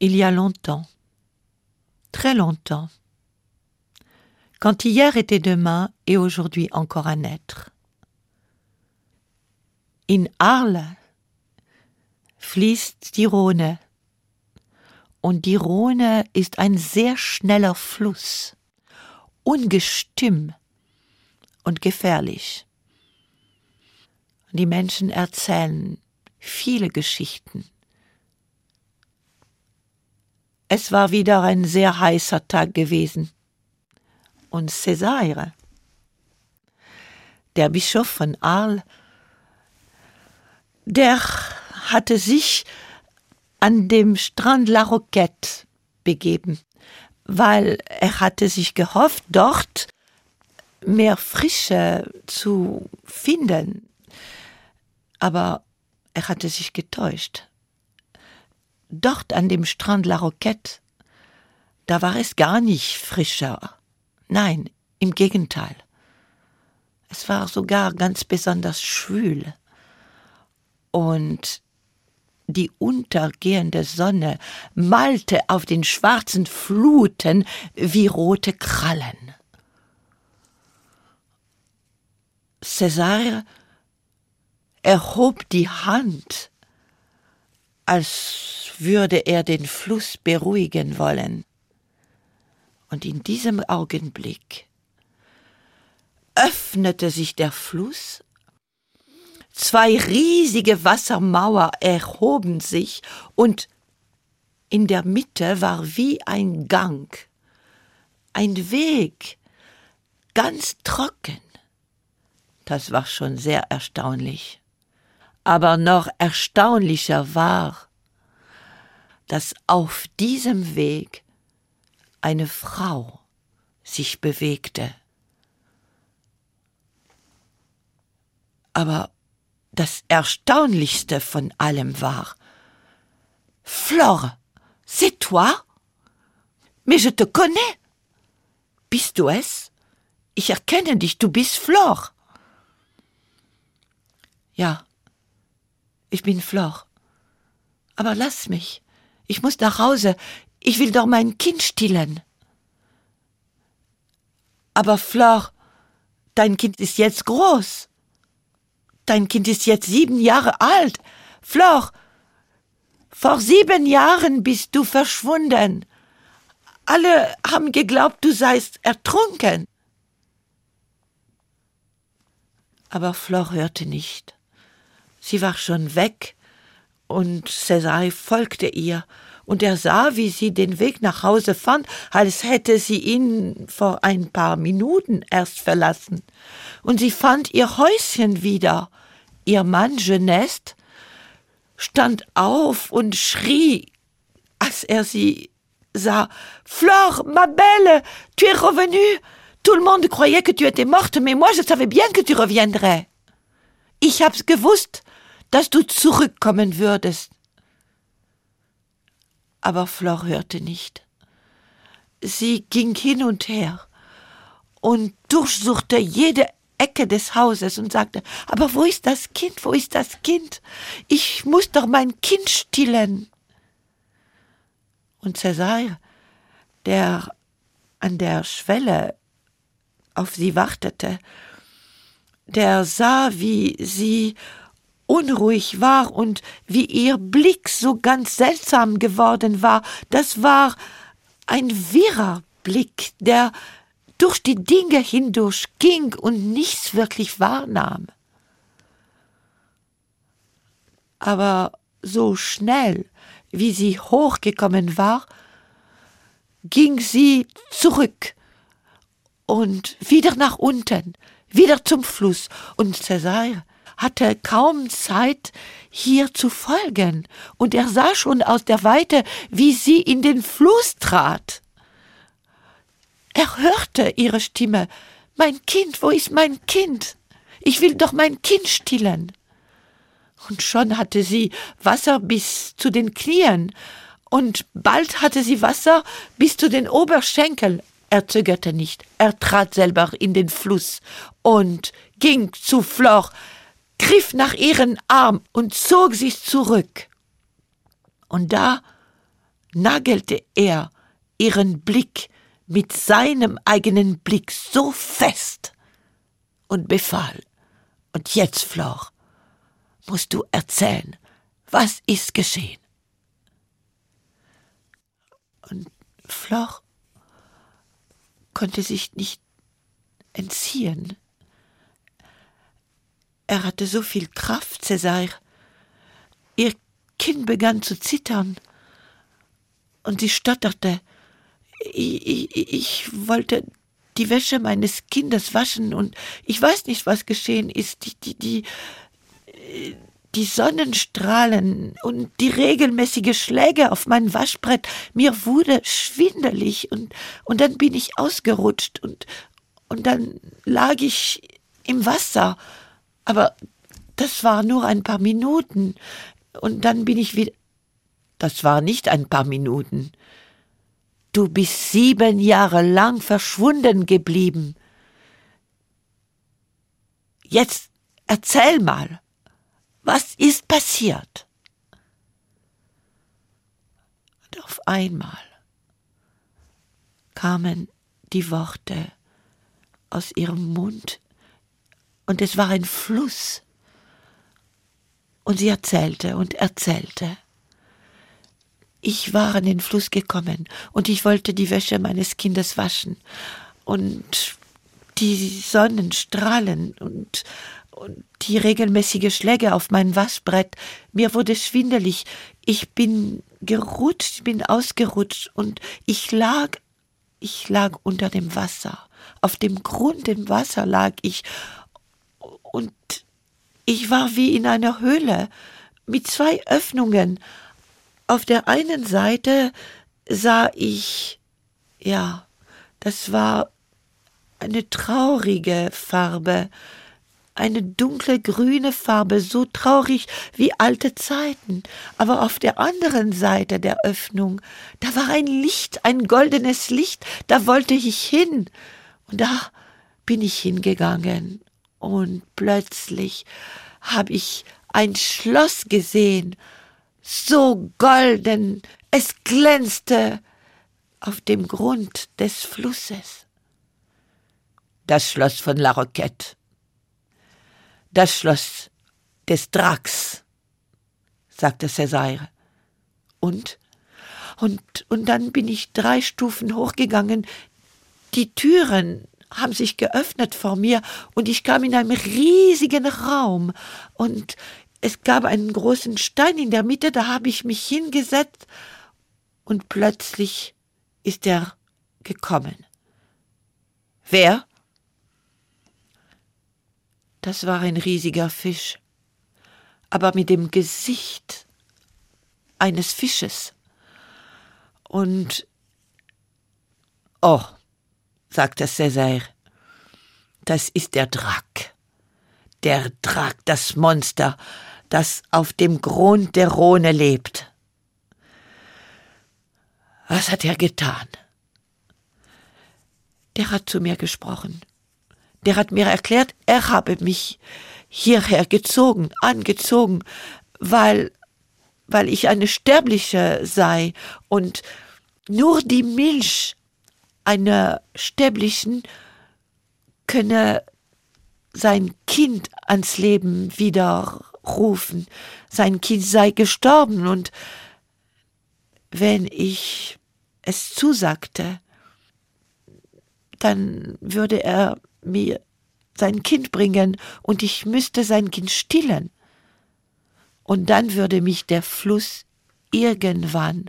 il y a longtemps, très longtemps, quand hier était demain et aujourd'hui encore à naître. In Arles fließt die Rhone, und die Rhone ist ein sehr schneller Fluss, ungestüm und gefährlich. Die Menschen erzählen viele Geschichten. Es war wieder ein sehr heißer Tag gewesen. Und Césaire, der Bischof von Arles, der hatte sich an dem Strand La Roquette begeben, weil er hatte sich gehofft, dort mehr Frische zu finden. Aber er hatte sich getäuscht. Dort an dem Strand La Roquette, da war es gar nicht frischer. Nein, im Gegenteil. Es war sogar ganz besonders schwül. Und die untergehende Sonne malte auf den schwarzen Fluten wie rote Krallen. César erhob die Hand, als würde er den Fluss beruhigen wollen. Und in diesem Augenblick öffnete sich der Fluss, zwei riesige Wassermauer erhoben sich, und in der Mitte war wie ein Gang, ein Weg, ganz trocken. Das war schon sehr erstaunlich. Aber noch erstaunlicher war, dass auf diesem Weg eine Frau sich bewegte. Aber das Erstaunlichste von allem war, Flore, c'est toi? Mais je te connais. Bist du es? Ich erkenne dich, du bist Flore. Ja, ich bin Flor. Aber lass mich. Ich muss nach Hause. Ich will doch mein Kind stillen. Aber Flor, dein Kind ist jetzt groß. Dein Kind ist jetzt sieben Jahre alt. Flor, vor sieben Jahren bist du verschwunden. Alle haben geglaubt, du seist ertrunken. Aber Flor hörte nicht. Sie war schon weg, und César folgte ihr, und er sah, wie sie den Weg nach Hause fand, als hätte sie ihn vor ein paar Minuten erst verlassen. Und sie fand ihr Häuschen wieder. Ihr Mann Genest stand auf und schrie, als er sie sah. Flore, ma belle, tu es revenue. Tout le monde croyait que tu étais morte, mais moi je savais bien que tu reviendrais. Ich hab's gewusst, dass du zurückkommen würdest. Aber Flor hörte nicht. Sie ging hin und her und durchsuchte jede Ecke des Hauses und sagte, aber wo ist das Kind, wo ist das Kind? Ich muss doch mein Kind stillen. Und Cäsar, der an der Schwelle auf sie wartete, der sah, wie sie unruhig war und wie ihr Blick so ganz seltsam geworden war, das war ein wirrer Blick, der durch die Dinge hindurch ging und nichts wirklich wahrnahm. Aber so schnell, wie sie hochgekommen war, ging sie zurück und wieder nach unten, wieder zum Fluss, und Cäsar hatte kaum Zeit, hier zu folgen, und er sah schon aus der Weite, wie sie in den Fluss trat. Er hörte ihre Stimme Mein Kind, wo ist mein Kind? Ich will doch mein Kind stillen. Und schon hatte sie Wasser bis zu den Knien, und bald hatte sie Wasser bis zu den Oberschenkeln. Er zögerte nicht, er trat selber in den Fluss und ging zu Flor, griff nach ihren Arm und zog sich zurück. Und da nagelte er ihren Blick mit seinem eigenen Blick so fest und befahl, und jetzt, Flor, musst du erzählen, was ist geschehen? Und Flor konnte sich nicht entziehen. Er hatte so viel Kraft, Cäsar. Ihr Kinn begann zu zittern, und sie stotterte. Ich, ich, ich wollte die Wäsche meines Kindes waschen, und ich weiß nicht, was geschehen ist. Die, die, die, die Sonnenstrahlen und die regelmäßige Schläge auf mein Waschbrett, mir wurde schwindelig und, und dann bin ich ausgerutscht und, und dann lag ich im Wasser. Aber das war nur ein paar Minuten und dann bin ich wieder. Das war nicht ein paar Minuten. Du bist sieben Jahre lang verschwunden geblieben. Jetzt erzähl mal. Was ist passiert? Und auf einmal kamen die Worte aus ihrem Mund, und es war ein Fluss. Und sie erzählte und erzählte. Ich war an den Fluss gekommen und ich wollte die Wäsche meines Kindes waschen. Und die Sonnenstrahlen und und die regelmäßige Schläge auf mein Waschbrett. Mir wurde schwindelig. Ich bin gerutscht, bin ausgerutscht und ich lag, ich lag unter dem Wasser. Auf dem Grund im Wasser lag ich und ich war wie in einer Höhle mit zwei Öffnungen. Auf der einen Seite sah ich, ja, das war eine traurige Farbe, eine dunkle grüne Farbe, so traurig wie alte Zeiten. Aber auf der anderen Seite der Öffnung, da war ein Licht, ein goldenes Licht, da wollte ich hin. Und da bin ich hingegangen. Und plötzlich habe ich ein Schloss gesehen, so golden, es glänzte auf dem Grund des Flusses. Das Schloss von La Roquette das Schloss des Drax, sagte Cäsar. Und? Und, und dann bin ich drei Stufen hochgegangen. Die Türen haben sich geöffnet vor mir und ich kam in einen riesigen Raum und es gab einen großen Stein in der Mitte, da habe ich mich hingesetzt und plötzlich ist er gekommen. Wer? Das war ein riesiger Fisch, aber mit dem Gesicht eines Fisches. Und Oh, sagte Cäsar, das ist der Drack. Der Drack, das Monster, das auf dem Grund der Rhone lebt. Was hat er getan? Der hat zu mir gesprochen der hat mir erklärt, er habe mich hierher gezogen, angezogen, weil, weil ich eine Sterbliche sei und nur die Milch einer Sterblichen könne sein Kind ans Leben widerrufen. Sein Kind sei gestorben und wenn ich es zusagte, dann würde er mir sein Kind bringen und ich müsste sein Kind stillen. Und dann würde mich der Fluss irgendwann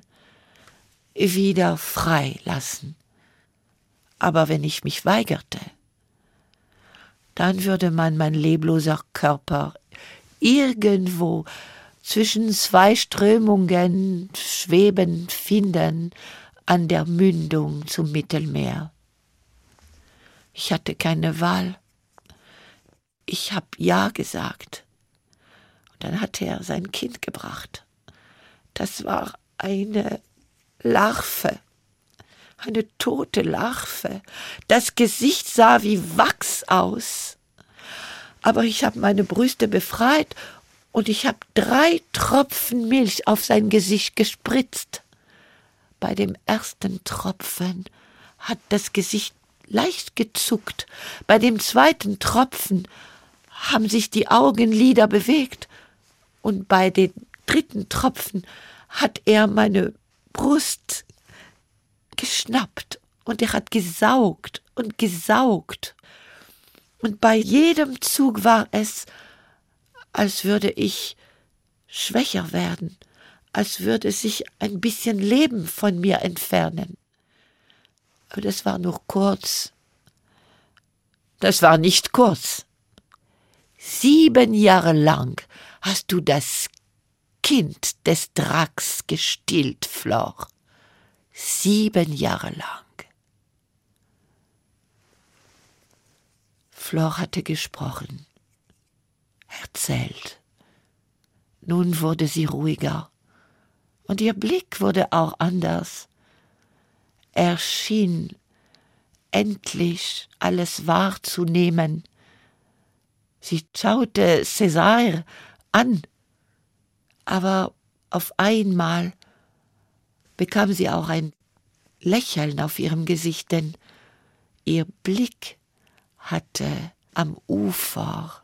wieder frei lassen. Aber wenn ich mich weigerte, dann würde man mein lebloser Körper irgendwo zwischen zwei Strömungen schweben finden an der Mündung zum Mittelmeer. Ich hatte keine Wahl. Ich habe Ja gesagt. Und dann hatte er sein Kind gebracht. Das war eine Larve, eine tote Larve. Das Gesicht sah wie Wachs aus. Aber ich habe meine Brüste befreit und ich habe drei Tropfen Milch auf sein Gesicht gespritzt. Bei dem ersten Tropfen hat das Gesicht leicht gezuckt, bei dem zweiten Tropfen haben sich die Augenlider bewegt, und bei den dritten Tropfen hat er meine Brust geschnappt und er hat gesaugt und gesaugt. Und bei jedem Zug war es, als würde ich schwächer werden, als würde sich ein bisschen Leben von mir entfernen. Aber das war nur kurz. Das war nicht kurz. Sieben Jahre lang hast du das Kind des Draks gestillt, Flor. Sieben Jahre lang. Flor hatte gesprochen, erzählt. Nun wurde sie ruhiger, und ihr Blick wurde auch anders. Er schien endlich alles wahrzunehmen, Sie schaute Cäsar an, aber auf einmal bekam sie auch ein Lächeln auf ihrem Gesicht, denn ihr Blick hatte am Ufer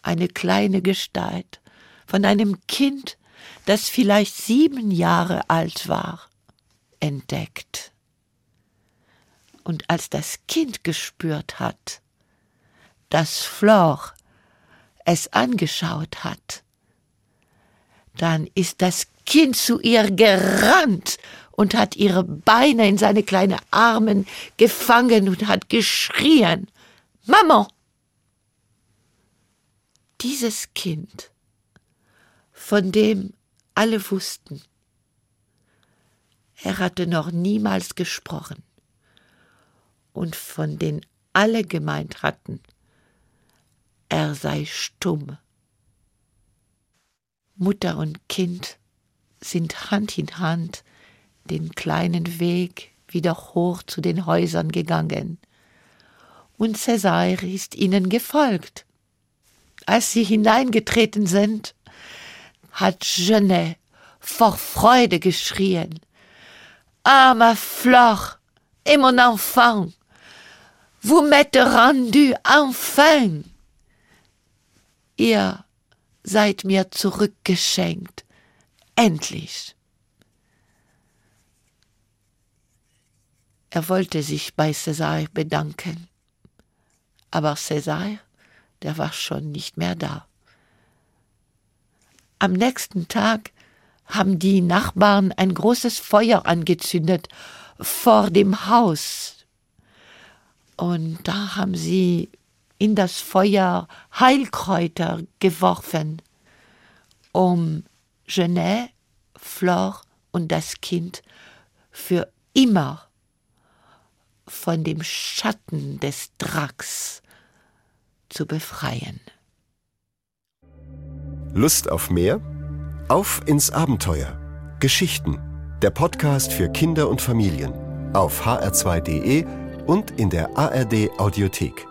eine kleine Gestalt von einem Kind, das vielleicht sieben Jahre alt war, entdeckt. Und als das Kind gespürt hat, dass Flor es angeschaut hat. Dann ist das Kind zu ihr gerannt und hat ihre Beine in seine kleinen Armen gefangen und hat geschrien Maman. Dieses Kind, von dem alle wussten, er hatte noch niemals gesprochen und von den alle gemeint hatten, er sei stumm. Mutter und Kind sind Hand in Hand den kleinen Weg wieder hoch zu den Häusern gegangen, und Cäsar ist ihnen gefolgt. Als sie hineingetreten sind, hat Genet vor Freude geschrien. Ah, ma Flore, et mon enfant, vous m'êtes rendu enfin! ihr seid mir zurückgeschenkt, endlich. Er wollte sich bei Cäsar bedanken, aber Cäsar, der war schon nicht mehr da. Am nächsten Tag haben die Nachbarn ein großes Feuer angezündet vor dem Haus. Und da haben sie in das Feuer Heilkräuter geworfen, um Genet, Flor und das Kind für immer von dem Schatten des Draks zu befreien. Lust auf mehr? Auf ins Abenteuer. Geschichten. Der Podcast für Kinder und Familien. Auf hr2.de und in der ARD Audiothek.